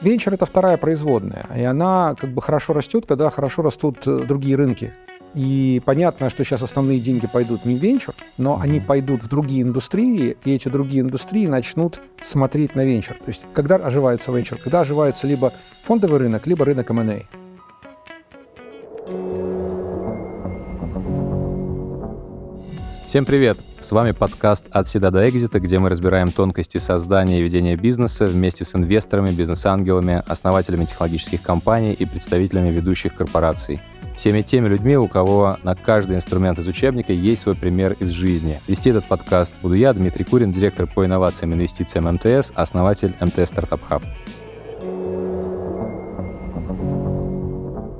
Венчур — это вторая производная, и она как бы хорошо растет, когда хорошо растут э, другие рынки. И понятно, что сейчас основные деньги пойдут не в венчур, но они пойдут в другие индустрии, и эти другие индустрии начнут смотреть на венчур. То есть когда оживается венчур? Когда оживается либо фондовый рынок, либо рынок M&A. Всем привет! С вами подкаст «От седа до экзита», где мы разбираем тонкости создания и ведения бизнеса вместе с инвесторами, бизнес-ангелами, основателями технологических компаний и представителями ведущих корпораций. Всеми теми людьми, у кого на каждый инструмент из учебника есть свой пример из жизни. Вести этот подкаст буду я, Дмитрий Курин, директор по инновациям и инвестициям МТС, основатель МТС Стартап Хаб.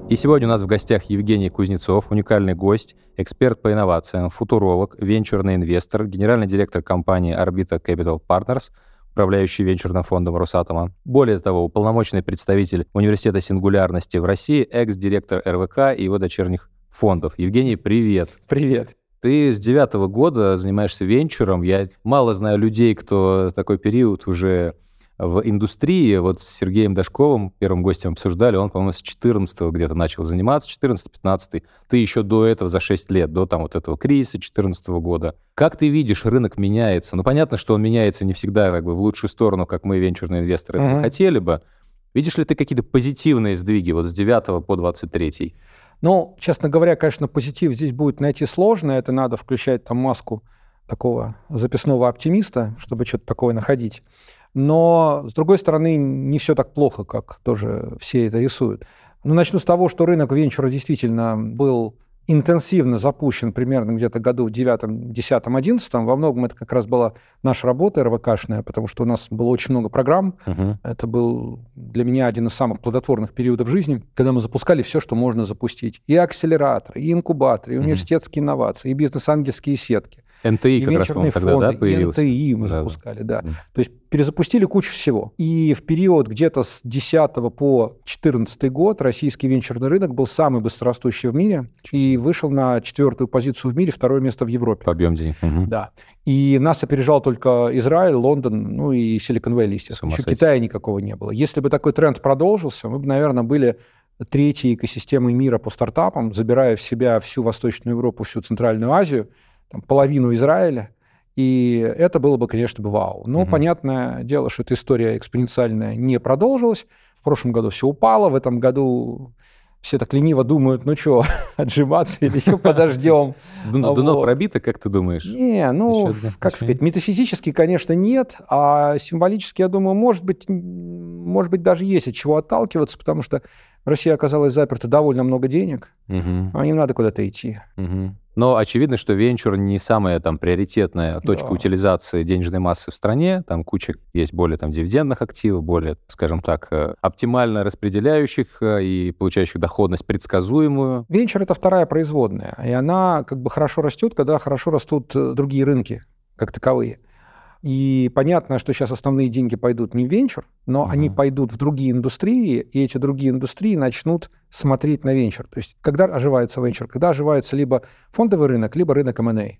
И сегодня у нас в гостях Евгений Кузнецов, уникальный гость, эксперт по инновациям, футуролог, венчурный инвестор, генеральный директор компании Orbita Capital Partners, управляющий венчурным фондом Росатома. Более того, уполномоченный представитель Университета сингулярности в России, экс-директор РВК и его дочерних фондов. Евгений, привет. Привет. Ты с девятого года занимаешься венчуром. Я мало знаю людей, кто такой период уже в индустрии, вот с Сергеем Дашковым, первым гостем обсуждали, он, по-моему, с 14 где-то начал заниматься, 14-15. Ты еще до этого, за 6 лет, до там вот этого кризиса 14 года. Как ты видишь, рынок меняется? Ну, понятно, что он меняется не всегда как бы в лучшую сторону, как мы, венчурные инвесторы, mm-hmm. хотели бы. Видишь ли ты какие-то позитивные сдвиги вот с 9 по 23? Ну, честно говоря, конечно, позитив здесь будет найти сложно. Это надо включать там маску такого записного оптимиста, чтобы что-то такое находить. Но, с другой стороны, не все так плохо, как тоже все это рисуют. Ну, начну с того, что рынок венчура действительно был интенсивно запущен примерно где-то году в 9, 10, 11. Во многом это как раз была наша работа РВКшная, потому что у нас было очень много программ. Uh-huh. Это был для меня один из самых плодотворных периодов жизни, когда мы запускали все, что можно запустить. И акселераторы, и инкубаторы, и университетские uh-huh. инновации, и бизнес-ангельские сетки. НТИ как раз, по-моему, тогда да, появился. НТИ мы да, запускали, да. да. То есть перезапустили кучу всего. И в период где-то с 10 по 14 год российский венчурный рынок был самый быстрорастущий в мире и вышел на четвертую позицию в мире, второе место в Европе. По объему денег. Угу. Да. И нас опережал только Израиль, Лондон, ну и Силикон Вэлли, естественно. Еще Китая никакого не было. Если бы такой тренд продолжился, мы бы, наверное, были третьей экосистемой мира по стартапам, забирая в себя всю Восточную Европу, всю Центральную Азию, там, половину Израиля, и это было бы, конечно, бы вау. Но угу. понятное дело, что эта история экспоненциальная не продолжилась. В прошлом году все упало, в этом году все так лениво думают, ну что, отжиматься или еще подождем. Дно пробито, как ты думаешь? Не, ну, как сказать, метафизически, конечно, нет, а символически, я думаю, может быть, может быть, даже есть от чего отталкиваться, потому что Россия оказалась заперта довольно много денег, а им надо куда-то идти. Но очевидно, что венчур не самая там приоритетная точка да. утилизации денежной массы в стране. Там куча есть более там дивидендных активов, более, скажем так, э, оптимально распределяющих э, и получающих доходность предсказуемую. Венчур — это вторая производная, и она как бы хорошо растет, когда хорошо растут э, другие рынки как таковые. И понятно, что сейчас основные деньги пойдут не в венчур, но uh-huh. они пойдут в другие индустрии, и эти другие индустрии начнут смотреть на венчур. То есть когда оживается венчур? Когда оживается либо фондовый рынок, либо рынок M&A.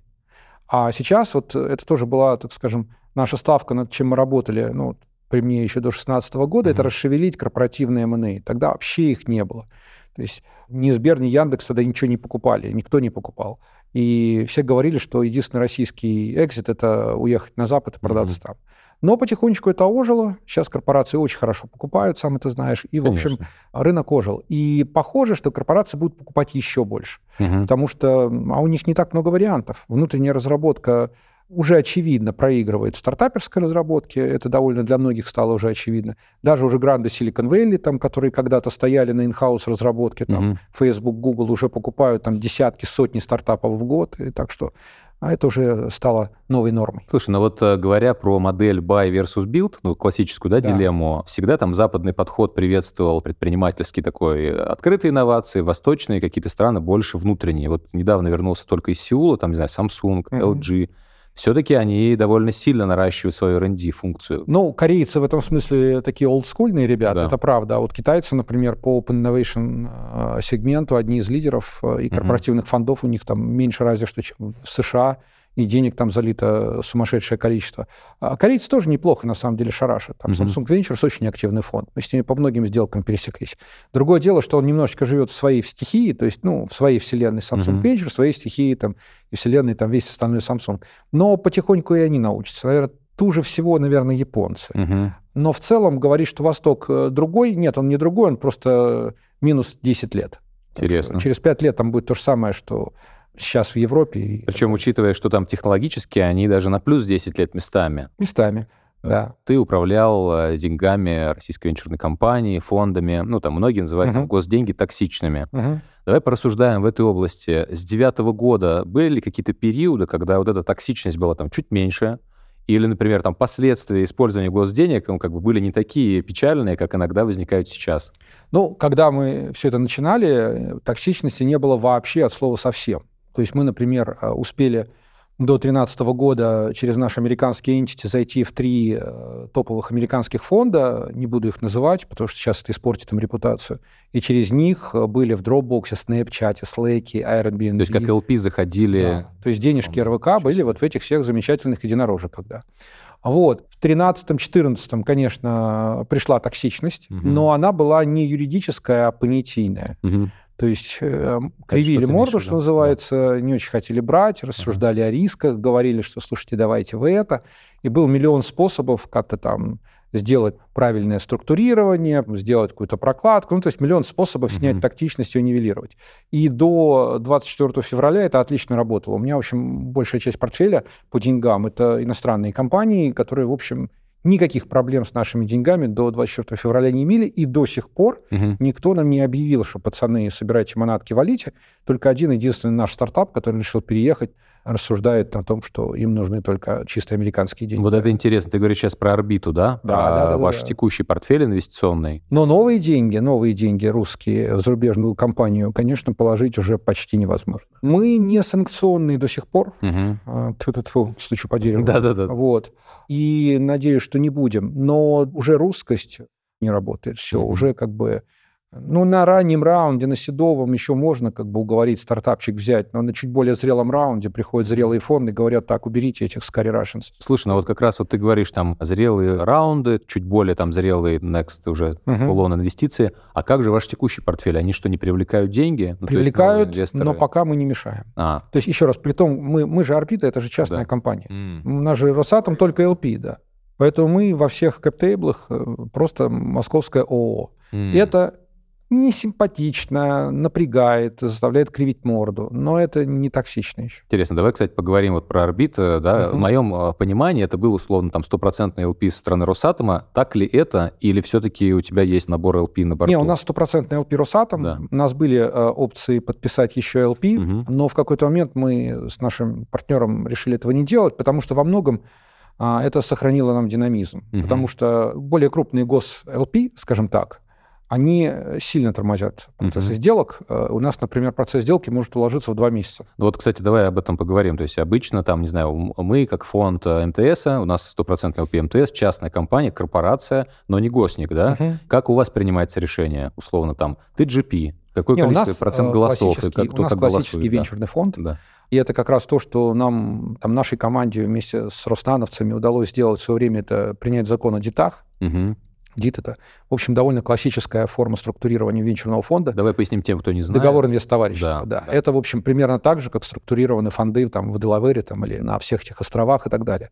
А сейчас вот это тоже была, так скажем, наша ставка, над чем мы работали, ну, при мне еще до 2016 года, uh-huh. это расшевелить корпоративные M&A. Тогда вообще их не было. То есть ни Сбер, ни Яндекс тогда ничего не покупали, никто не покупал. И все говорили, что единственный российский экзит – это уехать на Запад и продаться mm-hmm. там. Но потихонечку это ожило. Сейчас корпорации очень хорошо покупают, сам это знаешь. И, в Конечно. общем, рынок ожил. И похоже, что корпорации будут покупать еще больше. Угу. Потому что а у них не так много вариантов. Внутренняя разработка уже очевидно проигрывает стартаперской разработке. Это довольно для многих стало уже очевидно. Даже уже гранды Silicon Valley, там, которые когда-то стояли на инхаус разработке, там, mm-hmm. Facebook, Google уже покупают там десятки, сотни стартапов в год. И так что а это уже стало новой нормой. Слушай, ну вот э, говоря про модель buy versus build, ну классическую да, да. дилемму, всегда там западный подход приветствовал предпринимательский такой э, открытые инновации, восточные какие-то страны больше внутренние. Вот недавно вернулся только из Сеула, там, не знаю, Samsung, mm-hmm. LG, все-таки они довольно сильно наращивают свою R&D функцию. Ну, корейцы в этом смысле такие олдскульные ребята, да. это правда. А вот китайцы, например, по Open Innovation э, сегменту одни из лидеров, э, и корпоративных угу. фондов у них там меньше разве что, чем в США и денег там залито сумасшедшее количество. А корейцы тоже неплохо, на самом деле, шарашат. Там. Samsung Ventures очень активный фонд. Мы с ними по многим сделкам пересеклись. Другое дело, что он немножечко живет в своей стихии, то есть, ну, в своей вселенной Samsung. Ventures, в своей стихии там, и вселенной там весь остальной Samsung. Но потихоньку и они научатся. Наверное, туже всего, наверное, японцы. Mm-hmm. Но в целом говорить, что Восток э, другой, нет, он не другой, он просто минус 10 лет. Интересно. Через 5 лет там будет то же самое, что сейчас в Европе. Причем, учитывая, что там технологически они даже на плюс 10 лет местами. Местами, да. Ты управлял э, деньгами российской венчурной компании, фондами, ну, там многие называют угу. там, госденьги токсичными. Угу. Давай порассуждаем в этой области. С девятого года были ли какие-то периоды, когда вот эта токсичность была там чуть меньше, или, например, там последствия использования госденег ну, как бы были не такие печальные, как иногда возникают сейчас? Ну, когда мы все это начинали, токсичности не было вообще от слова совсем. То есть мы, например, э, успели до 2013 года через наши американские entity зайти в три э, топовых американских фонда, не буду их называть, потому что сейчас это испортит им репутацию, и через них э, были в Dropbox, Snapchat, Slack, Airbnb. То есть как LP заходили... Да. То есть денежки РВК были вот в этих всех замечательных единорожек, да. Вот. В 13-14, конечно, пришла токсичность, угу. но она была не юридическая, а понятийная. Угу. То есть э, кривили морду, что называется, да. не очень хотели брать, рассуждали uh-huh. о рисках, говорили, что, слушайте, давайте вы это. И был миллион способов как-то там сделать правильное структурирование, сделать какую-то прокладку. Ну, то есть миллион способов снять uh-huh. тактичность и нивелировать. И до 24 февраля это отлично работало. У меня, в общем, большая часть портфеля по деньгам — это иностранные компании, которые, в общем, никаких проблем с нашими деньгами до 24 февраля не имели, и до сих пор угу. никто нам не объявил, что пацаны, собирайте манатки, валите. Только один единственный наш стартап, который решил переехать, рассуждает о том, что им нужны только чисто американские деньги. Вот это интересно. Ты говоришь сейчас про орбиту, да? Да, про да, да. Ваш да. текущий портфель инвестиционный. Но новые деньги, новые деньги русские в зарубежную компанию, конечно, положить уже почти невозможно. Мы не санкционные до сих пор. Угу. Тьфу-тьфу, стучу по дереву. Да-да-да. Вот. И надеюсь, что не будем. Но уже русскость не работает. Все, угу. уже как бы ну, на раннем раунде, на седовом еще можно как бы уговорить стартапчик взять, но на чуть более зрелом раунде приходят зрелые фонды и говорят, так, уберите этих Scary Russians. Слушай, ну вот как раз вот ты говоришь там зрелые раунды, чуть более там зрелые next уже uh-huh. инвестиции. А как же ваш текущий портфель? Они что, не привлекают деньги? Ну, привлекают, но пока мы не мешаем. А. То есть, еще раз, при том, мы, мы же Орбита, это же частная да. компания. Mm. У нас же Росатом только LP, да. Поэтому мы во всех кэптейблах э, просто московская ООО. Mm. Это несимпатично, напрягает, заставляет кривить морду, но это не токсично еще. Интересно, давай, кстати, поговорим вот про орбит. Да? Uh-huh. В моем а, понимании это был условно там стопроцентный LP со стороны Росатома. Так ли это, или все-таки у тебя есть набор LP на борту? Не, у нас стопроцентный LP Росатом. Да. У нас были э, опции подписать еще LP, uh-huh. но в какой-то момент мы с нашим партнером решили этого не делать, потому что во многом а, это сохранило нам динамизм. Uh-huh. Потому что более крупные гос-ЛП, скажем так, они э, сильно тормозят процессы uh-huh. сделок. Э, у нас, например, процесс сделки может уложиться в два месяца. Ну вот, кстати, давай об этом поговорим. То есть обычно там, не знаю, мы как фонд э, МТС, у нас стопроцентный LP МТС, частная компания, корпорация, но не госник, да? Uh-huh. Как у вас принимается решение, условно, там, ты GP, какой не, количество процент голосов, и как, кто у нас как классический голосует, венчурный да. фонд. Да. И это как раз то, что нам, там, нашей команде вместе с роснановцами удалось сделать в свое время, это принять закон о детах. Угу. ДИТ это, в общем, довольно классическая форма структурирования венчурного фонда. Давай поясним тем, кто не знает. Договор инвесттоварищества, да, да. да. Это, в общем, примерно так же, как структурированы фонды там, в Делавере там, или на всех этих островах и так далее.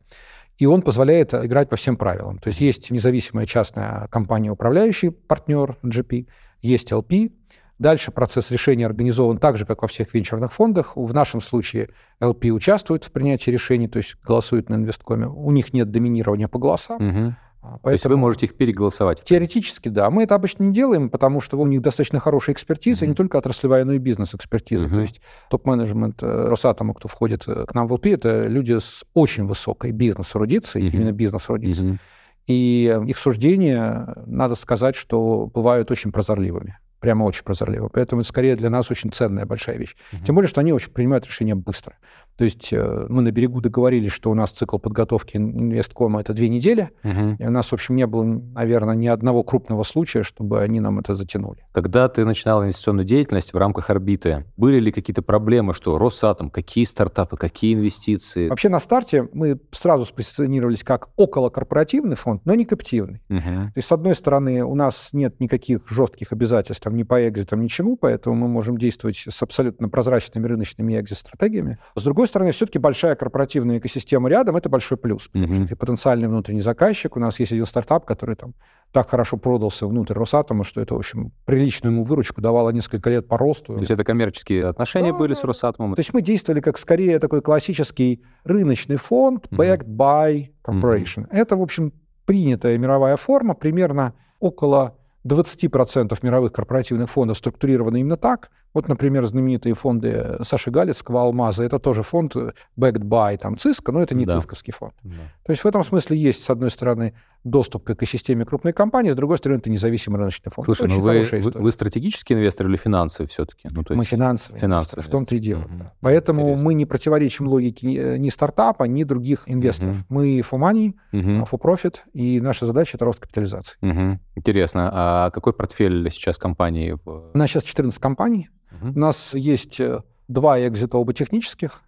И он позволяет играть по всем правилам. То есть есть независимая частная компания, управляющий партнер GP, есть LP, Дальше процесс решения организован так же, как во всех венчурных фондах. В нашем случае LP участвует в принятии решений, то есть голосует на инвесткоме. У них нет доминирования по голосам. Угу. Поэтому, То есть вы можете их переголосовать? Теоретически, да. Мы это обычно не делаем, потому что у них достаточно хорошая экспертиза, mm-hmm. не только отраслевая, но и бизнес-экспертиза. Mm-hmm. То есть топ-менеджмент э, Росатома, кто входит э, к нам в ЛП, это люди с очень высокой бизнес-эрудицией, mm-hmm. именно бизнес-эрудицией. Mm-hmm. И их суждения, надо сказать, что бывают очень прозорливыми. Прямо очень прозорливо. Поэтому это скорее для нас очень ценная большая вещь. Угу. Тем более, что они очень принимают решения быстро. То есть э, мы на берегу договорились, что у нас цикл подготовки инвесткома это две недели. Угу. И у нас, в общем, не было, наверное, ни одного крупного случая, чтобы они нам это затянули. Когда ты начинал инвестиционную деятельность в рамках орбиты, были ли какие-то проблемы, что Росатом, какие стартапы, какие инвестиции? Вообще на старте мы сразу спозиционировались как околокорпоративный фонд, но не каптивный. Угу. То есть, с одной стороны, у нас нет никаких жестких обязательств ни по экзитам, ничему, поэтому мы можем действовать с абсолютно прозрачными рыночными экзит-стратегиями. С другой стороны, все-таки большая корпоративная экосистема рядом — это большой плюс. Потому mm-hmm. что ты потенциальный внутренний заказчик. У нас есть один стартап, который там так хорошо продался внутрь Росатома, что это, в общем, приличную ему выручку давало несколько лет по росту. То есть это коммерческие отношения да, были с Росатомом? То есть мы действовали как скорее такой классический рыночный фонд, backed mm-hmm. by corporation. Mm-hmm. Это, в общем, принятая мировая форма, примерно около 20% мировых корпоративных фондов структурированы именно так. Вот, например, знаменитые фонды Саши Галицкого «Алмаза» — это тоже фонд backed by там, ЦИСКа, но это не да. ЦИСКовский фонд. Да. То есть в этом смысле есть, с одной стороны, доступ к экосистеме крупной компании, с другой стороны, это независимый рыночный фонд. Слушай, ну вы, вы, вы стратегический инвестор или финансовый все-таки? Ну, мы финансовый. Финансовый. В том-то и дело. Угу. Да. Поэтому Интересно. мы не противоречим логике ни, ни стартапа, ни других инвесторов. Угу. Мы for money, угу. for profit, и наша задача — это рост капитализации. Угу. Интересно. А какой портфель сейчас компании? У нас сейчас 14 компаний. Угу. У нас есть э, два экзита оба технических,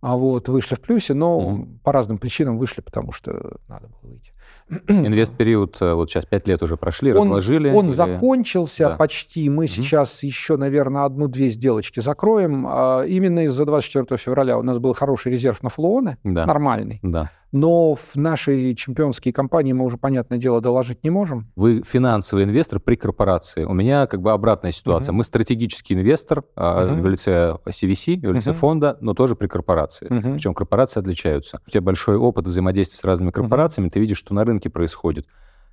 а вот вышли в плюсе, но угу. по разным причинам вышли, потому что надо было выйти. Инвест-период, э, вот сейчас пять лет уже прошли, он, разложили? Он или... закончился да. почти. Мы угу. сейчас еще, наверное, одну-две сделочки закроем. А именно из-за 24 февраля у нас был хороший резерв на флоны, да. нормальный. Да но в нашей чемпионские компании мы уже, понятное дело, доложить не можем. Вы финансовый инвестор при корпорации. У меня как бы обратная ситуация. Uh-huh. Мы стратегический инвестор uh-huh. в лице CVC, в лице uh-huh. фонда, но тоже при корпорации. Uh-huh. Причем корпорации отличаются. У тебя большой опыт взаимодействия с разными корпорациями, uh-huh. ты видишь, что на рынке происходит.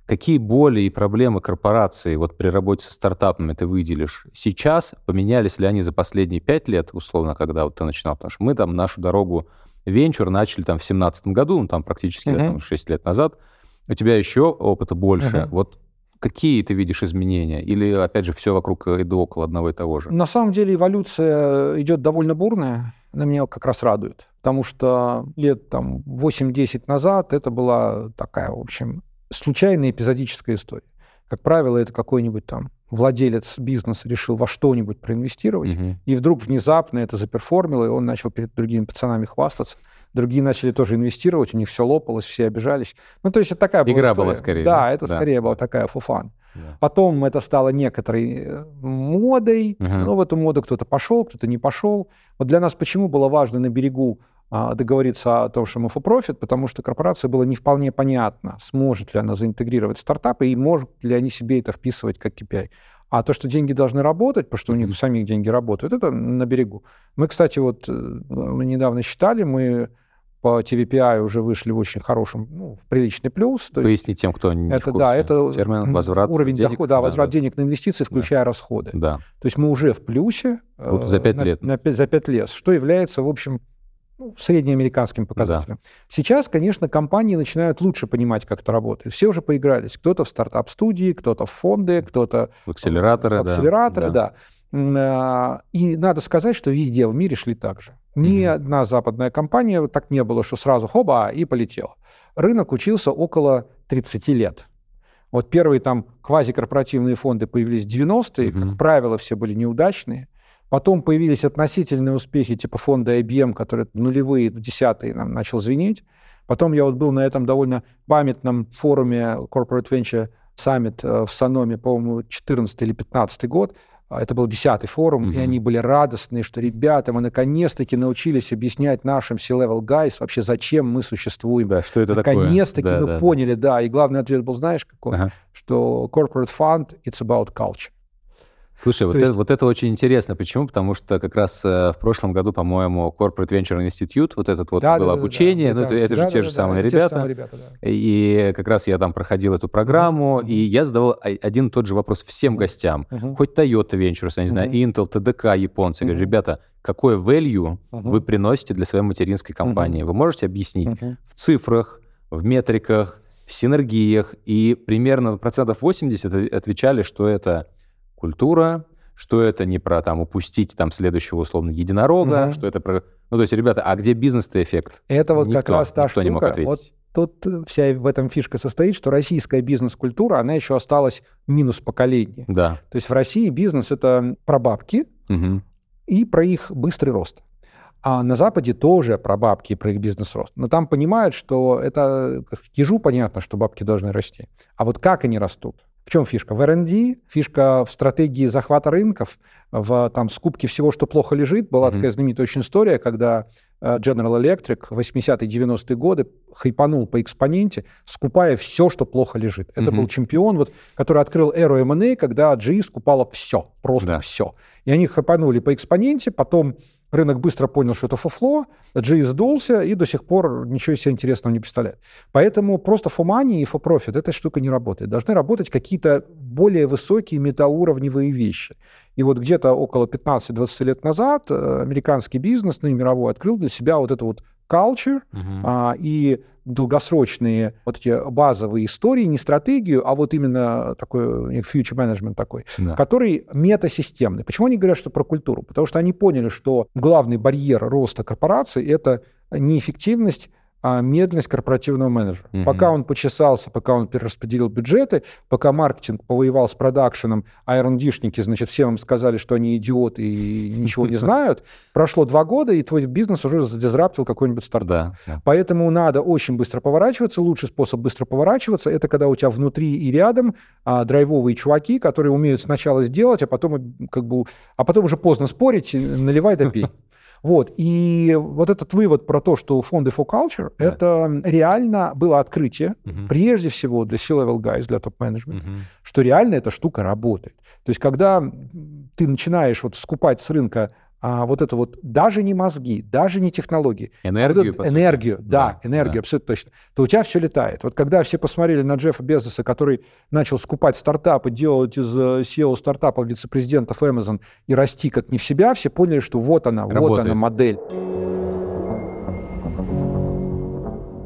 Какие боли и проблемы корпорации вот при работе со стартапами ты выделишь сейчас? Поменялись ли они за последние пять лет, условно, когда вот ты начинал? Потому что мы там нашу дорогу Венчур начали там в семнадцатом году, ну, там практически uh-huh. там, 6 лет назад. У тебя еще опыта больше. Uh-huh. Вот какие ты видишь изменения? Или, опять же, все вокруг и до около одного и того же? На самом деле эволюция идет довольно бурная. Она меня как раз радует. Потому что лет там 8-10 назад это была такая, в общем, случайная эпизодическая история. Как правило, это какой-нибудь там владелец бизнеса решил во что-нибудь проинвестировать, угу. и вдруг внезапно это заперформило, и он начал перед другими пацанами хвастаться. Другие начали тоже инвестировать, у них все лопалось, все обижались. Ну, то есть это такая была Игра история. была скорее. Да, это да. скорее была такая фуфан. Да. Потом это стало некоторой э, модой. Угу. Ну, в эту моду кто-то пошел, кто-то не пошел. Вот для нас почему было важно на берегу договориться о том, что мы for profit, потому что корпорация было не вполне понятно, сможет ли она заинтегрировать стартапы и может ли они себе это вписывать как KPI. А то, что деньги должны работать, потому что у них самих деньги работают, это на берегу. Мы, кстати, вот э, мы недавно считали, мы по TVPI уже вышли в очень хорошем, ну, в приличный плюс. То Поясни есть, тем, кто не это, в курсе. Да, это термин возврат уровень денег, дохода, да, возврат да. денег на инвестиции, включая да. расходы. Да. То есть мы уже в плюсе. Вот за пять на, лет. На, на, за пять лет, что является, в общем, ну, среднеамериканским показателям. Да. Сейчас, конечно, компании начинают лучше понимать, как это работает. Все уже поигрались. Кто-то в стартап-студии, кто-то в фонды, кто-то... В акселераторы, в акселераторы, да. да. И надо сказать, что везде в мире шли так же. Ни mm-hmm. одна западная компания так не было, что сразу хоба и полетела. Рынок учился около 30 лет. Вот первые там квазикорпоративные фонды появились в 90-е, mm-hmm. как правило, все были неудачные. Потом появились относительные успехи типа фонда IBM, который в нулевые, в десятые нам начал звенеть. Потом я вот был на этом довольно памятном форуме Corporate Venture Summit э, в Саноме, по-моему, 14 или 15 год. А, это был десятый форум, mm-hmm. и они были радостные, что, ребята, мы наконец-таки научились объяснять нашим C-level guys вообще, зачем мы существуем. Да, что это наконец-таки такое? мы да, поняли, да. да. И главный ответ был, знаешь, какой? Ага. Что corporate fund, it's about culture. Слушай, вот, есть... это, вот это очень интересно. Почему? Потому что как раз э, в прошлом году, по-моему, Corporate Venture Institute, вот этот вот да, было да, обучение, да, ну, это, это же те же самые ребята. Те самые ребята да. И как раз я там проходил эту программу, mm-hmm. и я задавал один и тот же вопрос всем гостям. Mm-hmm. Хоть Toyota Ventures, я не знаю, mm-hmm. Intel, TDK, японцы. Mm-hmm. Говорю, ребята, какое value mm-hmm. вы приносите для своей материнской компании? Mm-hmm. Вы можете объяснить mm-hmm. в цифрах, в метриках, в синергиях? И примерно процентов 80 отвечали, что это культура, что это не про там упустить там следующего условно единорога, Мгм. что это про... Ну, то есть, ребята, а где бизнес-то эффект? Это вот как Никто- раз та никто не мог штука. ответить. Вот тут э, вся в этом фишка состоит, что российская бизнес-культура, она еще осталась минус поколения. Да. То есть в России бизнес это про бабки Мгм. и про их быстрый рост. А на Западе тоже про бабки и про их бизнес-рост. Но там понимают, что это как ежу понятно, что бабки должны расти. А вот как они растут? В чем фишка? В R&D, фишка в стратегии захвата рынков, в там, скупке всего, что плохо лежит. Была Мгм. такая знаменитая очень история, когда э, General Electric в 80-е, 90-е годы хайпанул по экспоненте, скупая все, что плохо лежит. Это Мгм. был чемпион, вот, который открыл эру M&A, когда GE скупала все, просто Да. все. И они хайпанули по экспоненте, потом рынок быстро понял, что это фуфло, GE сдулся и до сих пор ничего себе интересного не представляет. Поэтому просто money и profit эта штука не работает. Должны работать какие-то более высокие метауровневые вещи. И вот где-то около 15-20 лет назад э, американский бизнес, ну и мировой, открыл для себя вот это вот culture Мгм. а, и долгосрочные вот эти базовые истории, не стратегию, а вот именно такой э, future management такой, Да. который метасистемный. Почему они говорят, что про культуру? Потому что они поняли, что главный барьер роста корпорации – это неэффективность, медленность корпоративного менеджера. Мгм. Пока он почесался, пока он перераспределил бюджеты, пока маркетинг повоевал с продакшеном, а R&D-шники, значит, всем им сказали, что они идиоты и ничего не знают, прошло два года, и твой бизнес уже задизраптил какой-нибудь стартап. Да. да. Поэтому надо очень быстро поворачиваться. Лучший способ быстро поворачиваться – это когда у тебя внутри и рядом а, драйвовые чуваки, которые умеют сначала сделать, а потом, э, как бы, а потом уже поздно спорить, наливай да пей. Вот. И вот этот вывод про то, что фонды for culture, Да. это реально было открытие, Мгм. прежде всего для C-level guys, для топ-менеджмента, Мгм. что реально эта штука работает. То есть, когда ты начинаешь вот скупать с рынка а, вот это вот даже не мозги, даже не технологии, а вот Энергию, эту по сути. энергию, да, Да, энергию, да. абсолютно точно, то у тебя все летает. Вот когда все посмотрели на Джеффа Безоса, который начал скупать стартапы, делать из э, SEO стартапов вице-президентов Amazon и расти как не в себя, все поняли, что вот она, вот Работает. она модель.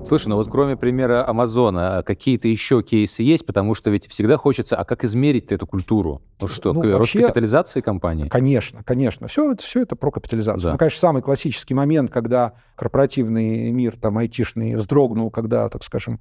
Слушай, ну вот кроме примера Амазона, какие-то еще кейсы есть? Потому что ведь всегда хочется, а как измерить эту культуру? Ну что, Ну, рост вообще- капитализации компании? Конечно, конечно. Все, это- все это про капитализацию. Да. Ну, конечно, самый классический момент, когда корпоративный мир, там, айтишный, вздрогнул, когда, так скажем,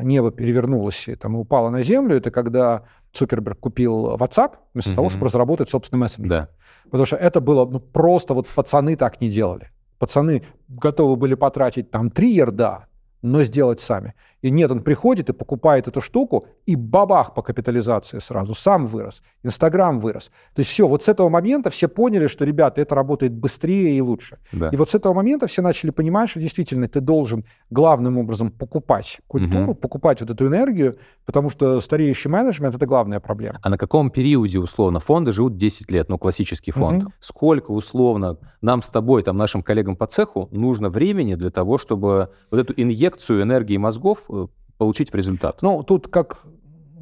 небо перевернулось и, там, и упало на землю, это когда Цукерберг купил WhatsApp вместо Мгм. того, чтобы разработать собственный мессенджер. Да. Потому что это было ну, просто вот пацаны так не делали. Пацаны готовы были потратить там три ярда, но сделать сами. И нет, он приходит и покупает эту штуку, и бабах по капитализации сразу. Сам вырос, Инстаграм вырос. То есть все, вот с этого момента все поняли, что, ребята, это работает быстрее и лучше. да. И вот с этого момента все начали понимать, что действительно ты должен главным образом покупать культуру, Мгм. покупать вот эту энергию, потому что стареющий менеджмент – это главная проблема. А на каком периоде, условно, фонды живут 10 лет, ну, классический фонд? Мгм. Сколько, условно, нам с тобой, там, нашим коллегам по цеху нужно времени для того, чтобы вот эту инъекцию энергии мозгов э, получить в результат? Ну, тут, как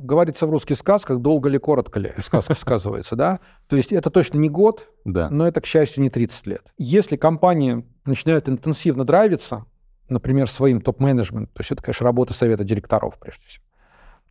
говорится в русских сказках, долго ли, коротко ли сказка сказывается, да? То есть это точно не год, Да. но это, к счастью, не 30 лет. Если компания начинает интенсивно драйвиться, например, своим топ-менеджментом, то есть это, конечно, работа совета директоров, прежде всего,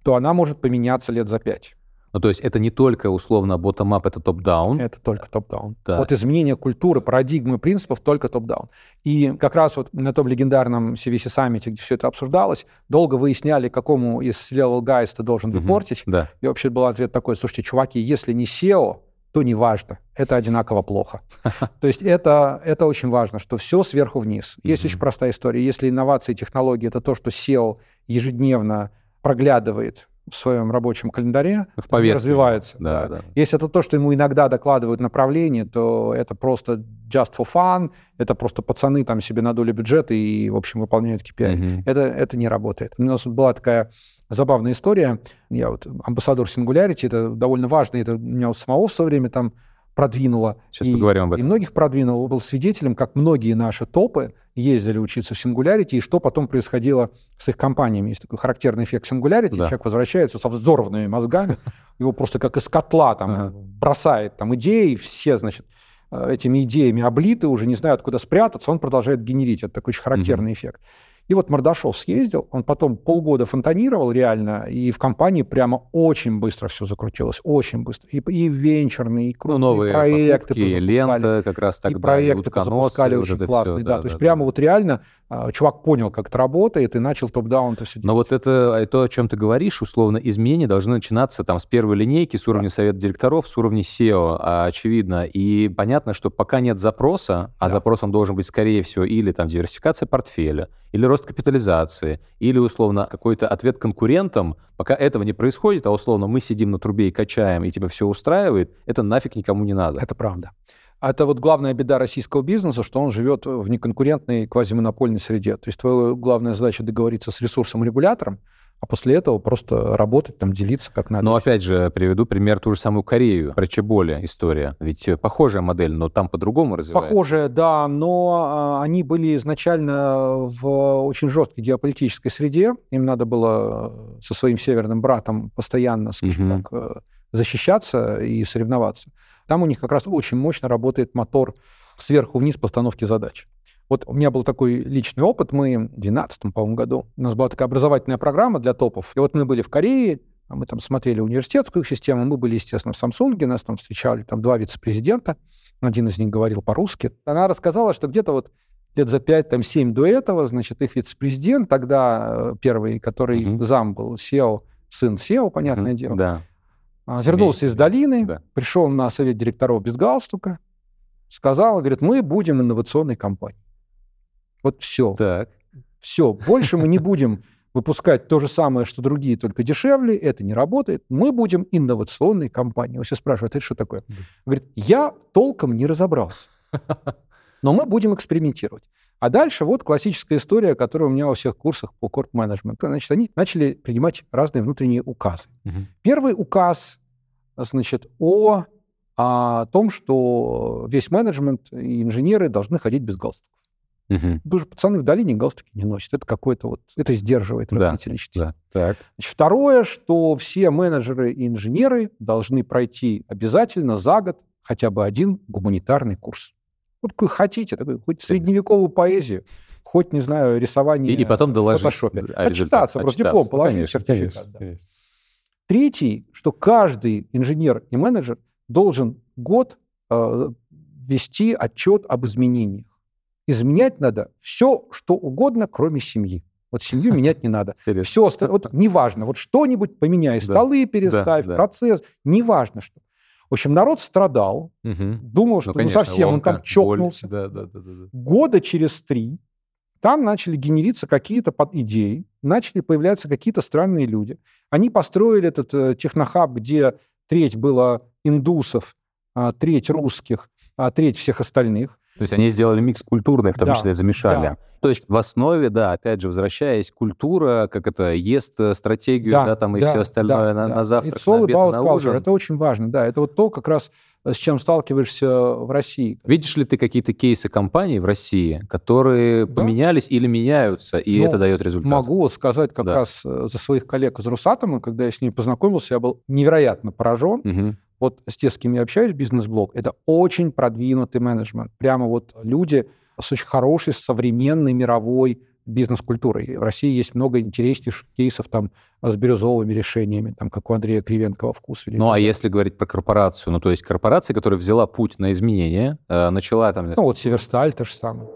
то она может поменяться лет за пять. Ну, то есть это не только, условно, bottom-up, это топ-даун. Это только топ-даун. Вот изменение культуры, парадигмы, принципов только топ-даун. И как раз вот на том легендарном CVC саммите, где все это обсуждалось, долго выясняли, какому из level guys ты должен репортить. Да. И вообще был ответ такой, слушайте, чуваки, если не SEO, то не важно. Это одинаково плохо. То есть это, это очень важно, что все сверху вниз. Есть очень простая история. Если инновации и технологии — это то, что SEO ежедневно проглядывает в своем рабочем календаре, В повестке. развивается. Да, да. да. Если это то, что ему иногда докладывают направление, то это просто just for fun, это просто пацаны там себе надули бюджет и, в общем, выполняют KPI. Мгм. Это, это не работает. У нас была такая забавная история. Я вот амбассадор Singularity, это довольно важно, это меня вот самого в свое время там продвинуло. Сейчас и, поговорим об И этом. многих продвинул. Был свидетелем, как многие наши топы ездили учиться в Singularity, и что потом происходило с их компаниями. Есть такой характерный эффект Singularity. Да. Человек возвращается со взорванными мозгами, его просто как из котла там Ага. бросает там идеи, все, значит, э, этими идеями облиты, уже не знают, куда спрятаться, он продолжает генерить. Это такой очень характерный эффект. И вот Мордашов съездил, он потом полгода фонтанировал реально, и в компании прямо очень быстро все закрутилось, очень быстро. И, и венчурные, и крупные ну, новые проекты покупки, лента как раз тогда, и проекты и запускали очень вот классные, все, да, да, то есть да, прямо да. вот реально а, чувак понял, как это работает, и начал топ-даун это все делать. Но вот это то, о чем ты говоришь, условно, изменения должны начинаться там с первой линейки, с уровня да. совета директоров, с уровня SEO, а, очевидно. И понятно, что пока нет запроса, а да. запрос он должен быть, скорее всего, или там диверсификация портфеля, или рост капитализации, или, условно, какой-то ответ конкурентам, пока этого не происходит, а, условно, мы сидим на трубе и качаем, и тебя все устраивает, это нафиг никому не надо. Это правда. Это вот главная беда российского бизнеса, что он живет в неконкурентной квазимонопольной среде. То есть твоя главная задача договориться с ресурсом-регулятором, а после этого просто работать, там, делиться как надо. Но опять же, приведу пример ту же самую Корею, про Чеболи история. Ведь похожая модель, но там по-другому развивается. Похожая, да, но а, они были изначально в очень жесткой геополитической среде. Им надо было со своим северным братом постоянно, скажем угу. так, э, защищаться и соревноваться. Там у них как раз очень мощно работает мотор сверху вниз постановки задач. Вот у меня был такой личный опыт. Мы в 2012, по-моему, году, у нас была такая образовательная программа для топов. И вот мы были в Корее, а мы там смотрели университетскую систему, мы были, естественно, в Самсунге, нас там встречали там два вице-президента, один из них говорил по-русски. Она рассказала, что где-то вот лет за 5-7 до этого, значит, их вице-президент, тогда э, первый, который угу. зам был, SEO, сын SEO, понятное угу. дело, да. А, вернулся из долины, да. пришел на совет директоров без галстука, сказал, говорит, мы будем инновационной компанией. Вот все. Так. Все. Больше мы не будем выпускать то же самое, что другие, только дешевле. Это не работает. Мы будем инновационной компанией. Он все спрашивает, это что такое? Говорит, я толком не разобрался. Но мы будем экспериментировать. А дальше вот классическая история, которая у меня во всех курсах по корп-менеджменту. Значит, они начали принимать разные внутренние указы. Угу. Первый указ, значит, о, о том, что весь менеджмент и инженеры должны ходить без галстуков. Угу. Потому что пацаны в долине галстуки не носят. Это какое-то вот, это сдерживает развитие да, личности. Да, так. Значит, второе, что все менеджеры и инженеры должны пройти обязательно за год хотя бы один гуманитарный курс. Вот какой хотите, такой, хоть средневековую поэзию, хоть, не знаю, рисование И, и потом доложить в фотошопе. Отчитаться, просто диплом положить, конечно, сертификат. Конечно, да. конечно. Третий, что каждый инженер и менеджер должен год э, вести отчет об изменениях. Изменять надо все, что угодно, кроме семьи. Вот семью менять не надо. Все остальное, вот неважно, вот что-нибудь поменяй, столы переставь, процесс, неважно что. В общем, народ страдал, угу. думал, ну, что ну, конечно, ну, совсем ломка, он там чокнулся. Да, да, да, да, да. Года через три там начали генериться какие-то под идеи, начали появляться какие-то странные люди. Они построили этот э, технохаб, где треть было индусов, а треть русских, а треть всех остальных. То есть они сделали микс культурный, в том да, числе замешали. Да. То есть в основе, да, опять же, возвращаясь, культура, как это, ест э, стратегию, да, да там и да, все остальное да, на, да. на завтрак, It's на обед, на ужин. Это очень важно, да. Это вот то, как раз с чем сталкиваешься в России. Видишь ли ты какие-то кейсы компаний в России, которые да. поменялись или меняются, и ну, это дает результат? Могу сказать как да. раз э, за своих коллег из Росатома, когда я с ними познакомился, я был невероятно поражен. Угу вот с тем, с кем я общаюсь, бизнес-блог, это очень продвинутый менеджмент. Прямо вот люди с очень хорошей, современной мировой бизнес-культурой. В России есть много интереснейших кейсов там с бирюзовыми решениями, там, как у Андрея Кривенкова «Вкус». Ну, а если говорить про корпорацию, ну, то есть корпорация, которая взяла путь на изменения, э, начала там... Ну, вот Северсталь то же самое.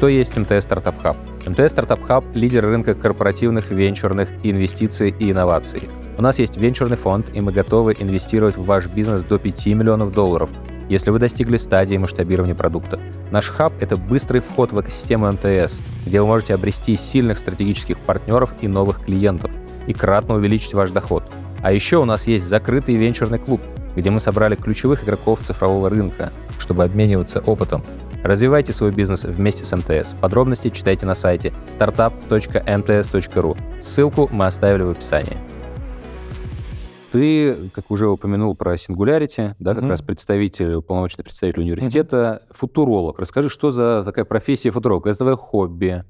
Что есть МТС Стартап Хаб? МТС Стартап Хаб – лидер рынка корпоративных венчурных инвестиций и инноваций. У нас есть венчурный фонд, и мы готовы инвестировать в ваш бизнес до 5 миллионов долларов, если вы достигли стадии масштабирования продукта. Наш хаб – это быстрый вход в экосистему МТС, где вы можете обрести сильных стратегических партнеров и новых клиентов, и кратно увеличить ваш доход. А еще у нас есть закрытый венчурный клуб, где мы собрали ключевых игроков цифрового рынка, чтобы обмениваться опытом Развивайте свой бизнес вместе с МТС. Подробности читайте на сайте startup.mts.ru. Ссылку мы оставили в описании. Ты, как уже упомянул про Singularity, да, как mm-hmm. раз представитель, уполномоченный представитель университета, mm-hmm. футуролог. Расскажи, что за такая профессия футуролог? Это твое хобби?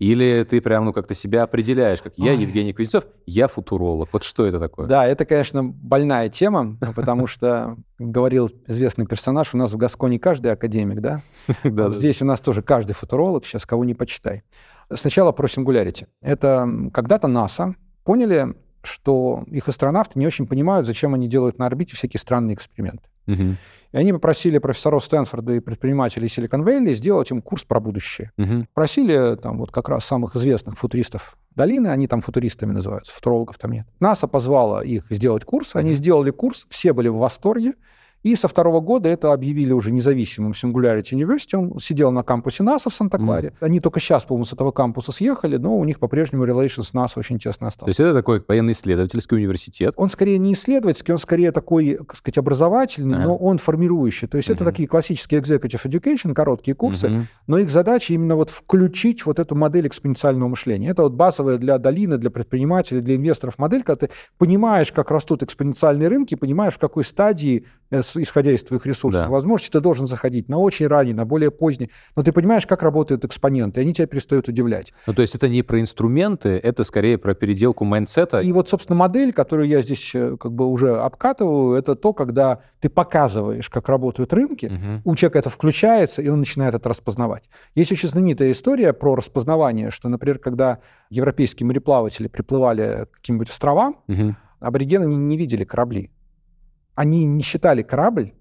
Или ты прям, ну, как-то себя определяешь, как я, Ой. Евгений Кузнецов, я футуролог. Вот что это такое? Да, это, конечно, больная тема, потому что, говорил известный персонаж, у нас в Гасконе каждый академик, да? Да. Здесь у нас тоже каждый футуролог, сейчас кого не почитай. Сначала про сингулярити. Это когда-то НАСА поняли, что их астронавты не очень понимают, зачем они делают на орбите всякие странные эксперименты. Угу. И они попросили профессоров Стэнфорда и предпринимателей Силикон Вэлли сделать им курс про будущее. Угу. Просили там вот как раз самых известных футуристов долины, они там футуристами называются, футурологов там нет. НАСА позвала их сделать курс, они сделали курс, все были в восторге, и со второго года это объявили уже независимым Singularity University. Он сидел на кампусе НАСА в Санта-Кларе. Mm. Они только сейчас, по-моему, с этого кампуса съехали, но у них по-прежнему relations с НАСА очень тесно остался. То есть это такой военно-исследовательский университет? Он скорее не исследовательский, он скорее такой, так сказать, образовательный, ага. но он формирующий. То есть mm-hmm. это такие классические executive education, короткие курсы, mm-hmm. но их задача именно вот включить вот эту модель экспоненциального мышления. Это вот базовая для долины, для предпринимателей, для инвесторов модель, когда ты понимаешь, как растут экспоненциальные рынки, понимаешь, в какой стадии Э, исходя из твоих ресурсов. Да. Возможно, ты должен заходить на очень ранний, на более поздний, но ты понимаешь, как работают экспоненты, и они тебя перестают удивлять. Ну, то есть это не про инструменты, это скорее про переделку майндсета. И вот, собственно, модель, которую я здесь э, как бы уже обкатываю, это то, когда ты показываешь, как работают рынки, угу. у человека это включается, и он начинает это распознавать. Есть очень знаменитая история про распознавание, что, например, когда европейские мореплаватели приплывали к каким-нибудь островам, угу. аборигены не, не видели корабли они не считали корабль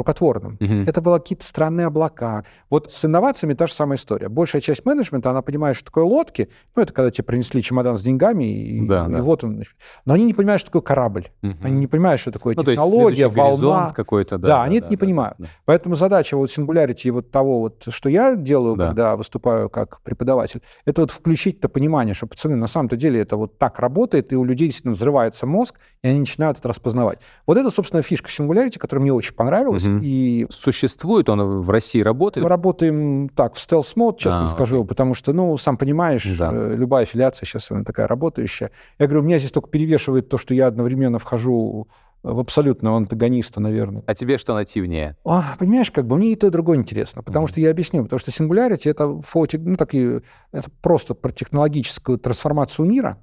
рукотворным. Угу. Это были какие-то странные облака. Вот с инновациями та же самая история. Большая часть менеджмента, она понимает, что такое лодки. Ну, это когда тебе принесли чемодан с деньгами, и, да, и да. вот он. Но они не понимают, что такое корабль. Угу. Они не понимают, что такое ну, технология, волна. какой-то, да. Да, да они да, это не да, понимают. Да, да. Поэтому задача вот Singularity вот того, вот, что я делаю, да. когда выступаю как преподаватель, это вот включить это понимание, что, пацаны, на самом-то деле это вот так работает, и у людей действительно взрывается мозг, и они начинают это распознавать. Вот это, собственно, фишка Singularity, которая мне очень понравилась. Угу. И существует он в России работает? Мы работаем так в стелс-мод, честно а, скажу, окей. потому что, ну, сам понимаешь, да. э, любая аффилиация сейчас она такая работающая. Я говорю, у меня здесь только перевешивает то, что я одновременно вхожу в абсолютного антагониста, наверное. А тебе что нативнее? А, понимаешь, как бы мне и то, и другое интересно, потому mm-hmm. что я объясню, потому что Singularity — это, фоти, ну, такие, это просто про технологическую трансформацию мира,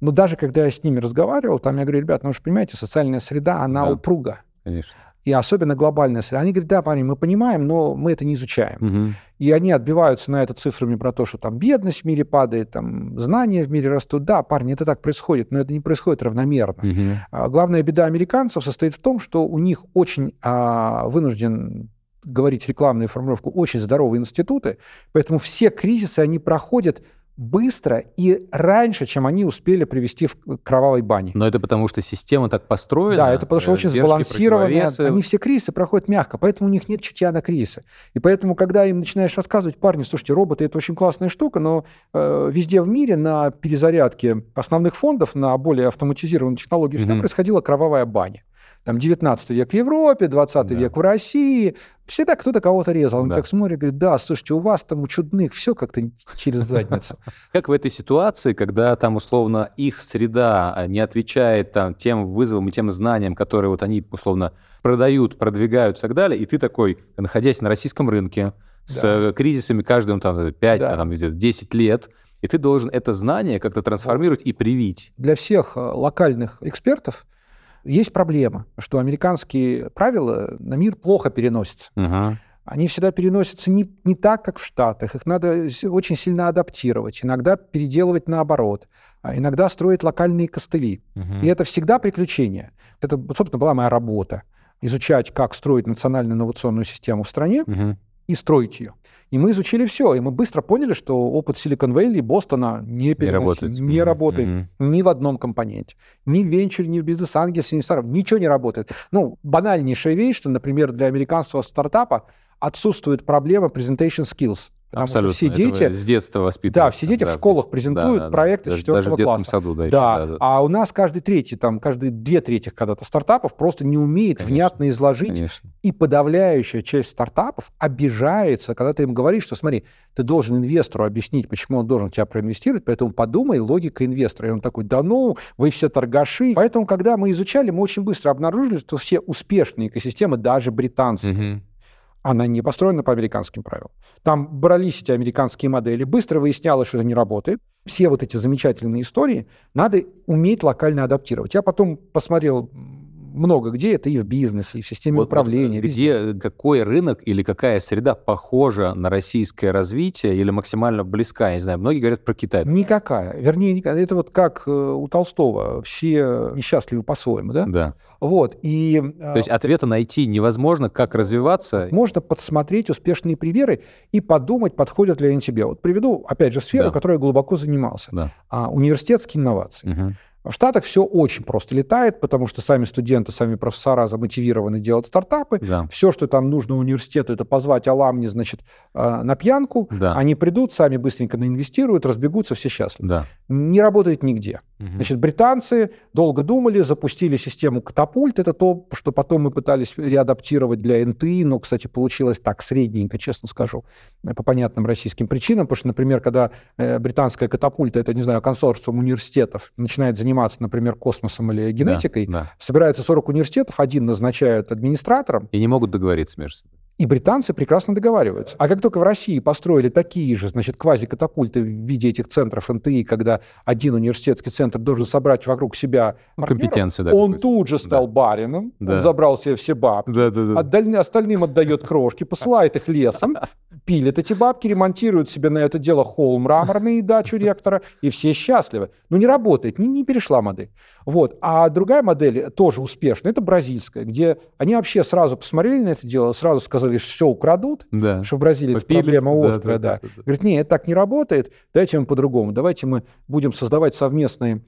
но даже когда я с ними разговаривал, там я говорю, ребят, ну вы же понимаете, социальная среда, она да. упруга. Конечно и особенно глобальная среда. Они говорят, да, парни, мы понимаем, но мы это не изучаем. Угу. И они отбиваются на это цифрами про то, что там бедность в мире падает, там знания в мире растут. Да, парни, это так происходит, но это не происходит равномерно. Угу. А, главная беда американцев состоит в том, что у них очень а, вынужден говорить рекламную формулировку, очень здоровые институты, поэтому все кризисы они проходят быстро и раньше, чем они успели привести в кровавой бане. Но это потому, что система так построена. Да, это потому, что очень сбалансированная. Они все кризисы проходят мягко, поэтому у них нет чутья на кризисы. И поэтому, когда им начинаешь рассказывать, парни, слушайте, роботы — это очень классная штука, но э, везде в мире на перезарядке основных фондов, на более автоматизированные технологии, всегда mm-hmm. происходила кровавая баня там 19 век в Европе, 20 да. век в России, всегда кто-то кого-то резал. Он да. так смотрит, говорит, да, слушайте, у вас там у чудных все как-то через задницу. Как в этой ситуации, когда там условно их среда а, не отвечает там тем вызовам и тем знаниям, которые вот они условно продают, продвигают и так далее, и ты такой, находясь на российском рынке, с да. кризисами каждым там 5, да. там, 10 лет, и ты должен это знание как-то трансформировать вот. и привить. Для всех э, локальных экспертов есть проблема, что американские правила на мир плохо переносятся. Угу. Они всегда переносятся не, не так, как в Штатах. Их надо очень сильно адаптировать, иногда переделывать наоборот, а иногда строить локальные костыли. Угу. И это всегда приключение. Это, собственно, была моя работа. Изучать, как строить национальную инновационную систему в стране угу. И строить ее. И мы изучили все, и мы быстро поняли, что опыт Silicon Valley и Бостона не, не работает, не работает mm-hmm. ни в одном компоненте. Ни в венчуре, ни в бизнес-ангелсе, ни в старом. Ничего не работает. Ну, банальнейшая вещь, что, например, для американского стартапа отсутствует проблема presentation skills. Потому Абсолютно. что все дети... Это с детства воспитываются. Да, все дети да. в школах презентуют да, да, проекты да. с четвертого Даже в детском саду, да. Да. да, да. А у нас каждый третий, там, каждые две трети когда-то стартапов просто не умеет конечно, внятно изложить. Конечно. И подавляющая часть стартапов обижается, когда ты им говоришь, что смотри, ты должен инвестору объяснить, почему он должен тебя проинвестировать, поэтому подумай, логика инвестора. И он такой, да ну, вы все торгаши. Поэтому, когда мы изучали, мы очень быстро обнаружили, что все успешные экосистемы, даже британские, угу Она не построена по американским правилам. Там брались эти американские модели, быстро выяснялось, что это не работает. Все вот эти замечательные истории надо уметь локально адаптировать. Я потом посмотрел много где, это и в бизнесе, и в системе вот, управления. Вот где, какой рынок или какая среда похожа на российское развитие или максимально близка? Я не знаю, многие говорят про Китай. Никакая. Вернее, это вот как э, у Толстого. Все несчастливы по-своему, да? Да. Вот. И, э, То есть ответа найти невозможно, как развиваться? Можно подсмотреть успешные примеры и подумать, подходят ли они тебе. Вот приведу, опять же, сферу, да. которой я глубоко занимался. Да. А, университетские инновации. Угу. В Штатах все очень просто летает, потому что сами студенты, сами профессора замотивированы делать стартапы. Да. Все, что там нужно университету, это позвать аламни, значит, э, на пьянку. Да. Они придут, сами быстренько наинвестируют, разбегутся, все счастливы. Да. Не работает нигде. Значит, британцы долго думали, запустили систему катапульт. Это то, что потом мы пытались реадаптировать для НТИ, но, кстати, получилось так средненько, честно скажу, по понятным российским причинам. Потому что, например, когда э, британская катапульта, это, не знаю, консорциум университетов, начинает заниматься например, космосом или генетикой, да, да. собираются 40 университетов, один назначают администратором. И не могут договориться между собой. И британцы прекрасно договариваются. А как только в России построили такие же, значит, квази-катапульты в виде этих центров НТИ, когда один университетский центр должен собрать вокруг себя ну, компетенцию, да, он тут же стал да. барином, да. он забрал себе все бабки, да, да, да. Отдаль... остальным отдает крошки, посылает их лесом, пилит эти бабки, ремонтирует себе на это дело холл мраморный и дачу ректора, и все счастливы. Но не работает, не, не перешла модель. Вот. А другая модель тоже успешная, это бразильская, где они вообще сразу посмотрели на это дело, сразу сказали, что все украдут, да. что в Бразилии это проблема острая. Да, да, да. Да. Говорит, нет, это так не работает, давайте мы по-другому. Давайте мы будем создавать совместные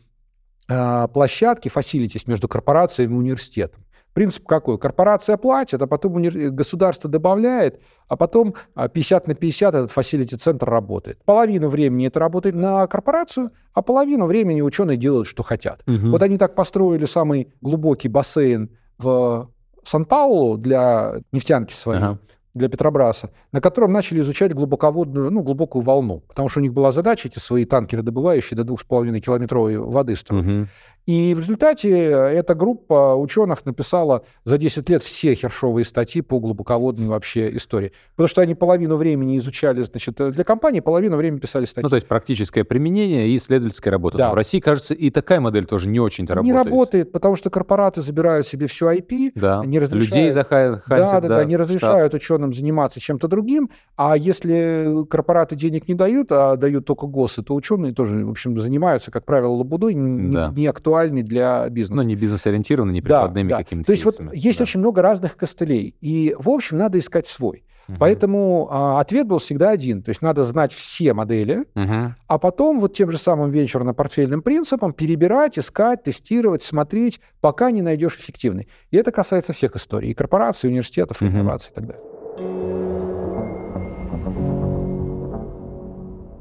э, площадки, фасилитис между корпорациями и университетом. Принцип какой? Корпорация платит, а потом государство добавляет, а потом 50 на 50 этот фасилити-центр работает. Половину времени это работает на корпорацию, а половину времени ученые делают, что хотят. Угу. Вот они так построили самый глубокий бассейн в Сан-Паулу для нефтянки своей, ага. Для Петробраса, на котором начали изучать глубоководную, ну, глубокую волну. Потому что у них была задача эти свои танкеры, добывающие до 2,5 километровой воды строить. Угу. И в результате эта группа ученых написала за 10 лет все хершовые статьи по глубоководной вообще истории. Потому что они половину времени изучали, значит, для компании, половину времени писали статьи. Ну, то есть практическое применение и исследовательская работа. Да. в России, кажется, и такая модель тоже не очень-то работает. Не работает, потому что корпораты забирают себе все IP, да. не разрешают... Людей захантят, да, да, да, не разрешают штат. Ученым заниматься чем-то другим, а если корпораты денег не дают, а дают только ГОСы, то ученые тоже, в общем, занимаются, как правило, лабудой, да. не, актуальный для бизнеса. Ну, не бизнес-ориентированы, не прикладными да, да. какими-то То есть вот есть да. очень много разных костылей, и, в общем, надо искать свой. Угу. Поэтому а, ответ был всегда один. То есть надо знать все модели, угу. а потом вот тем же самым венчурно-портфельным принципом перебирать, искать, тестировать, смотреть, пока не найдешь эффективный. И это касается всех историй, и корпораций, и университетов, и угу. инноваций и так далее.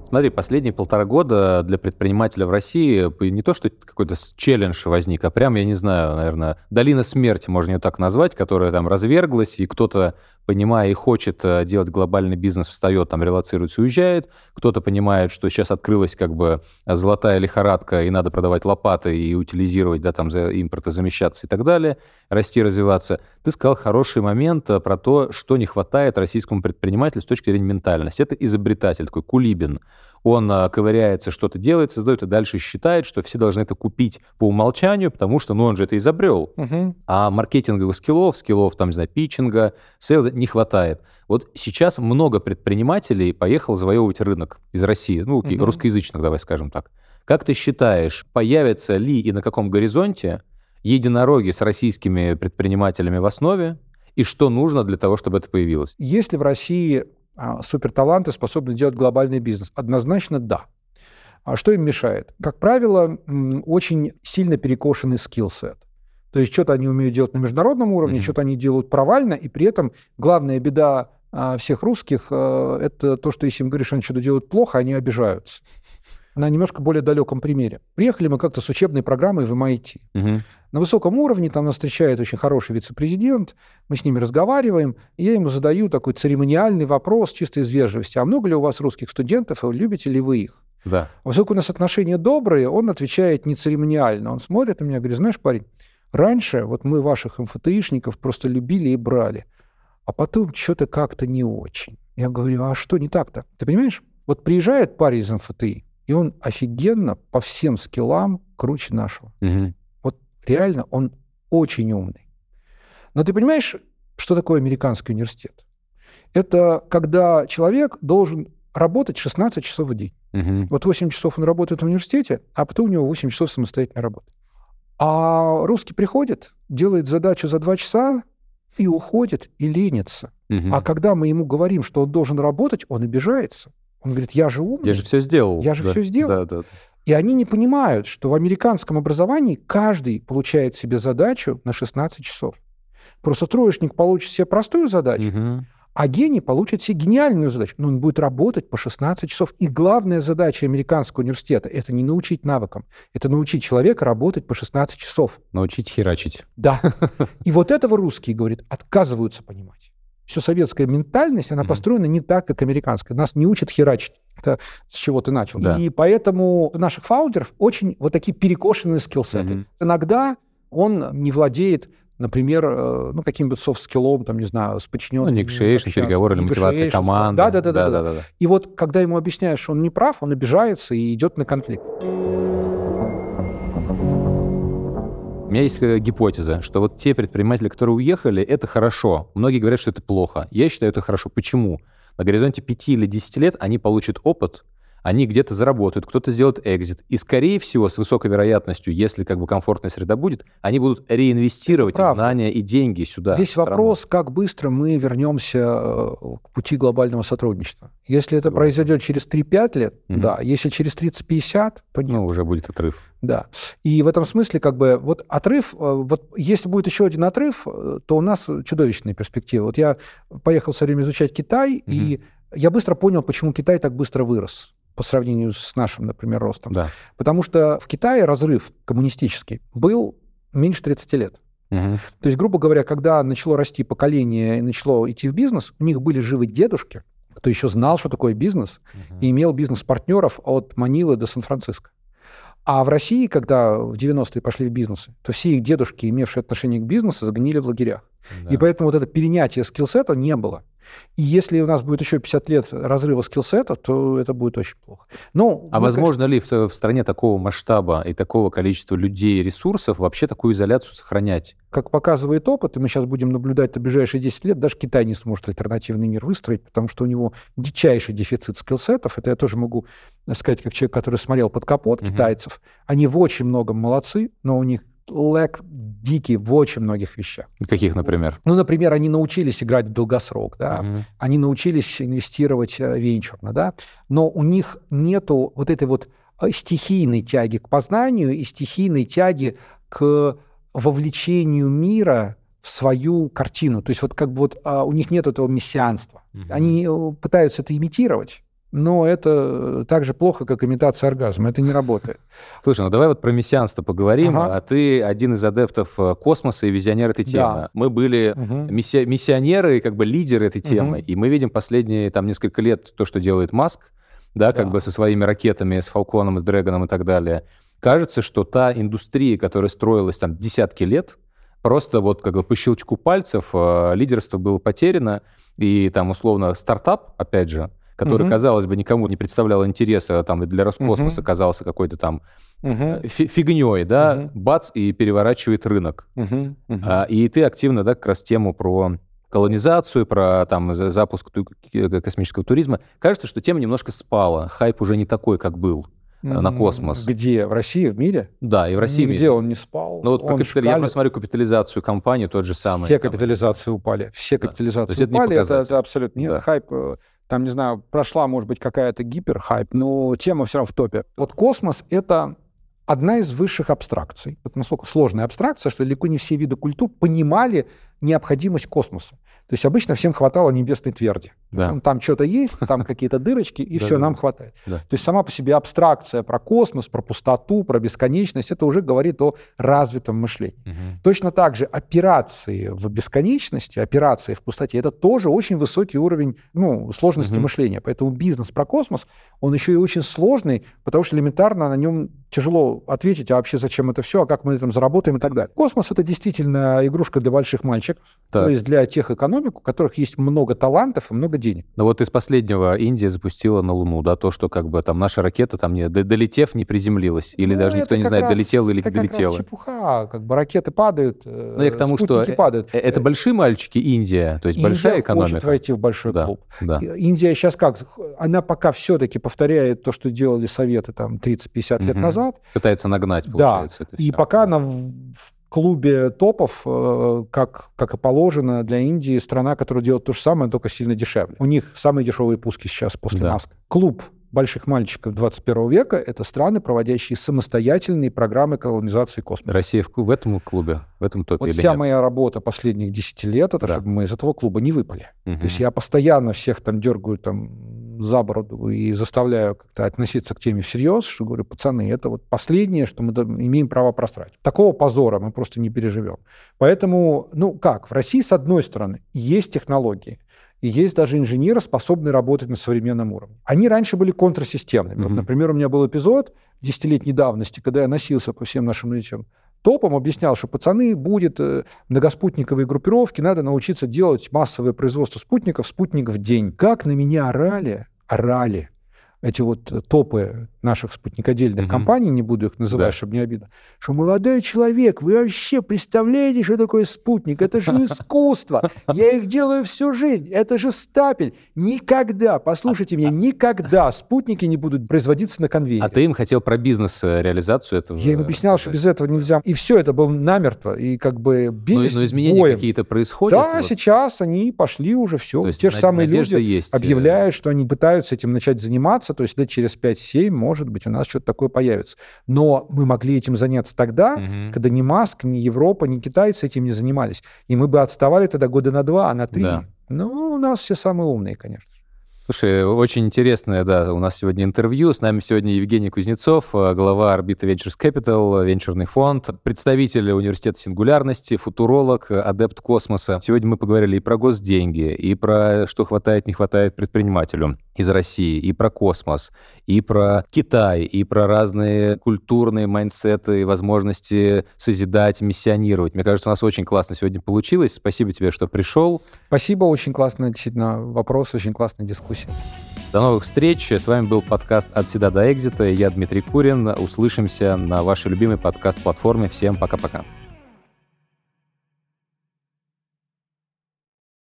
Смотри, последние полтора года для предпринимателя в России не то, что какой-то челлендж возник, а прям, я не знаю, наверное, долина смерти, можно ее так назвать, которая там разверглась, и кто-то понимая и хочет э, делать глобальный бизнес, встает, там, релацируется, уезжает. Кто-то понимает, что сейчас открылась как бы золотая лихорадка, и надо продавать лопаты и утилизировать, да, там, за импортозамещаться и так далее, расти, развиваться. Ты сказал хороший момент э, про то, что не хватает российскому предпринимателю с точки зрения ментальности. Это изобретатель такой, Кулибин он а, ковыряется, что-то делает, создает и дальше считает, что все должны это купить по умолчанию, потому что, ну, он же это изобрел. Угу. А маркетинговых скиллов, скиллов, там, не знаю, питчинга, сейлза не хватает. Вот сейчас много предпринимателей поехал завоевывать рынок из России, ну, угу. русскоязычных, давай скажем так. Как ты считаешь, появятся ли и на каком горизонте единороги с российскими предпринимателями в основе, и что нужно для того, чтобы это появилось? Если в России суперталанты способны делать глобальный бизнес? Однозначно да. А что им мешает? Как правило, очень сильно перекошенный скилл-сет. То есть что-то они умеют делать на международном уровне, mm-hmm. что-то они делают провально, и при этом главная беда а, всех русских а, это то, что если им говоришь, они что-то делают плохо, они обижаются на немножко более далеком примере. Приехали мы как-то с учебной программой в MIT. Угу. На высоком уровне там нас встречает очень хороший вице-президент, мы с ними разговариваем, и я ему задаю такой церемониальный вопрос чисто из вежливости. А много ли у вас русских студентов, и любите ли вы их? Да. Поскольку у нас отношения добрые, он отвечает не церемониально. Он смотрит на меня и говорит, знаешь, парень, раньше вот мы ваших МФТИшников просто любили и брали. а потом что-то как-то не очень. Я говорю, а что не так-то? Ты понимаешь? Вот приезжает парень из МФТИ, и он офигенно по всем скиллам круче нашего. Мгм. Вот реально он очень умный. Но ты понимаешь, что такое американский университет? Это когда человек должен работать 16 часов в день. Мгм. Вот 8 часов он работает в университете, а потом у него 8 часов самостоятельной работы. А русский приходит, делает задачу за 2 часа и уходит, и ленится. Мгм. А когда мы ему говорим, что он должен работать, он обижается. Он говорит, я же умный. Я же все сделал. Я же Да. всё сделал. Да, да. И они не понимают, что в американском образовании каждый получает себе задачу на 16 часов. Просто троечник получит себе простую задачу, Мгм. а гений получит себе гениальную задачу. Но он будет работать по 16 часов. И главная задача американского университета – это не научить навыкам, это научить человека работать по 16 часов. Научить херачить. Да. И вот этого русские, говорит, отказываются понимать. Все советская ментальность, она Мгм. построена не так, как американская. Нас не учат херачить. Это с чего ты начал. Да. И поэтому у наших фаундеров очень вот такие перекошенные скиллсеты. Мгм. Иногда он не владеет, например, э, ну, каким-то софт-скиллом, там, не знаю, с Ну, подчиненным. negotiation, переговоры или мотивация команды. Да, да, да, да, да. да, да. И вот, когда ему объясняешь, что он не прав, он обижается и идет на конфликт. У меня есть э, гипотеза, что вот те предприниматели, которые уехали, это хорошо. Многие говорят, что это плохо. Я считаю, это хорошо. Почему? На горизонте 5 или 10 лет они получат опыт, они где-то заработают, кто-то сделает экзит. И, скорее всего, с высокой вероятностью, если как бы комфортная среда будет, они будут реинвестировать и знания и деньги сюда. Страну. вопрос, как быстро мы вернемся э, к пути глобального сотрудничества. Если это Согласен. произойдет через 3-5 лет, Мгм. да. Если через 30-50, то нет. Ну, уже будет отрыв. Да. И в этом смысле, как бы, вот отрыв, э, вот если будет еще один отрыв, э, то у нас чудовищные перспективы. Вот я поехал все время изучать Китай, и я быстро понял, почему Китай так быстро вырос по сравнению с нашим, например, ростом. Да. Потому что в Китае разрыв коммунистический был меньше 30 лет. Мгм. То есть, грубо говоря, когда начало расти поколение и начало идти в бизнес, у них были живы дедушки, кто еще знал, что такое бизнес, Мгм. и имел бизнес-партнеров от Манилы до Сан-Франциско. А в России, когда в 90-е пошли в бизнес, то все их дедушки, имевшие отношение к бизнесу, загнили в лагерях. Да. И поэтому вот это перенятие скиллсета не было. И если у нас будет еще 50 лет разрыва скиллсета, то это будет очень плохо. Ну, А мы, возможно ли в, в стране такого масштаба и такого количества людей и ресурсов вообще такую изоляцию сохранять? как показывает опыт, и мы сейчас будем наблюдать на ближайшие 10 лет, даже Китай не сможет альтернативный мир выстроить, потому что у него дичайший дефицит скиллсетов. Это я тоже могу сказать, как человек, который смотрел под капот Мгм. китайцев. Они в очень многом молодцы, но у них лэг дикий в очень многих вещах. Каких, например? Ну, например, они научились играть в долгосрок, да, Мгм. они научились инвестировать э, венчурно, да, но у них нету вот этой вот э, стихийной тяги к познанию и стихийной тяги к вовлечению мира в свою картину. То есть вот как бы вот а, у них нет этого мессианства. Мгм. Они э, пытаются это имитировать, но это так же плохо, как имитация оргазма. Это не работает. Слушай, ну давай вот про мессианство поговорим. Ага. А ты один из адептов э, космоса и визионер этой темы. Да. Мы были Мгм. миссия- миссионеры и как бы лидеры этой темы. Мгм. И мы видим последние там несколько лет то, что делает Маск, да, как Да. бы со своими ракетами, с Фалконом, с Дрэгоном и так далее. Кажется, что та индустрия, которая строилась там десятки лет, просто вот как бы по щелчку пальцев э, лидерство было потеряно, и там условно стартап, опять же, который, Мгм. казалось бы, никому не представлял интереса, там, и для Роскосмоса Мгм. казался какой-то там Мгм. фи- фигней, да, Мгм. бац, и переворачивает рынок. Мгм. А, и ты активно, да, как раз тему про колонизацию, про там за- запуск к- космического туризма. Кажется, что тема немножко спала, хайп уже не такой, как был. на М, космос. Где? В России, в мире? Да, и в России. Нигде он не спал. Ну вот он капитали- я шкалит. просто смотрю капитализацию компании, тот же самый. Все там, капитализации упали. Все Да. капитализации упали. Это, это абсолютно нет. Да. Хайп, э, там, не знаю, прошла, может быть, какая-то гиперхайп, но тема все равно в топе. Вот космос — это одна из высших абстракций. Это настолько сложная абстракция, что далеко не все виды культур понимали необходимость космоса. То есть обычно всем хватало небесной тверди. Да. Ну, Там что-то есть, там какие-то дырочки, и все, нам хватает. То есть сама по себе абстракция про космос, про пустоту, про бесконечность, это уже говорит о развитом мышлении. Точно так же операции в бесконечности, операции в пустоте, это тоже очень высокий уровень ну, сложности мышления. Поэтому бизнес про космос, он еще и очень сложный, потому что элементарно на нем тяжело ответить, а вообще зачем это все, а как мы на этом заработаем и так далее. Космос — это действительно игрушка для больших мальчиков. Мальчиков, так. то есть для тех экономик, у которых есть много талантов и много денег. Ну вот из последнего Индия запустила на Луну, да, то, что как бы там наша ракета там не долетев не приземлилась, или ну, даже никто не знает, раз, долетела или не долетела. Это чепуха, как бы ракеты падают, Ну я к тому, что э, падают. Э, это большие мальчики Индия, то есть Индия большая экономика. хочет войти в большой да, клуб. Да. Индия сейчас как, она пока все-таки повторяет то, что делали Советы там 30-50 угу. лет назад. Пытается нагнать, получается. Да, и пока она в клубе топов, э, как, как и положено для Индии, страна, которая делает то же самое, только сильно дешевле. У них самые дешевые пуски сейчас после да. Маска. Клуб больших мальчиков 21 века — это страны, проводящие самостоятельные программы колонизации космоса. Россия в, в этом клубе, в этом топе Вот вся нет? моя работа последних 10 лет — это да. чтобы мы из этого клуба не выпали. Угу. То есть я постоянно всех там дергаю там за бороду и заставляю как-то относиться к теме всерьез, что говорю, пацаны, это вот последнее, что мы имеем право просрать. Такого позора мы просто не переживем. Поэтому, ну как, в России, с одной стороны, есть технологии, и есть даже инженеры, способные работать на современном уровне. Они раньше были контрсистемными. Mm-hmm. Вот, например, у меня был эпизод десятилетней давности, когда я носился по всем нашим этим топом, объяснял, что пацаны, будет э, многоспутниковые группировки, надо научиться делать массовое производство спутников, спутник в день. Как на меня орали, орали эти вот э, топы наших спутникодельных угу. компаний, не буду их называть, да. чтобы не обидно, что молодой человек, вы вообще представляете, что такое спутник? Это же искусство. Я их делаю всю жизнь. Это же стапель. Никогда, послушайте меня, никогда спутники не будут производиться на конвейере. А ты им хотел про бизнес-реализацию этого? Я им объяснял, что без этого нельзя. И все это было намертво. И как бы бились Но, но изменения какие-то происходят? Да, вот. сейчас они пошли уже все. То есть Те же самые люди есть. Э, объявляют, что они пытаются этим начать заниматься. То есть лет через 5-7, может быть, у нас что-то такое появится. Но мы могли этим заняться тогда, угу. когда ни Маск, ни Европа, ни китайцы этим не занимались. И мы бы отставали тогда года на два, а на три. Да. Ну, у нас все самые умные, конечно. Слушай, очень интересное, да, у нас сегодня интервью. С нами сегодня Евгений Кузнецов, э, глава Орбита Ventures Capital, венчурный фонд, представитель университета сингулярности, футуролог, адепт космоса. Сегодня мы поговорили и про госденьги, и про что хватает, не хватает предпринимателю из России, и про космос, и про Китай, и про разные культурные майндсеты, и возможности созидать, миссионировать. Мне кажется, у нас очень классно сегодня получилось. Спасибо тебе, что пришел. Спасибо, очень классно, действительно, вопрос, очень классная дискуссия. До новых встреч. С вами был подкаст «От седа до экзита». Я Дмитрий Курин. Услышимся на вашей любимой подкаст-платформе. Всем пока-пока.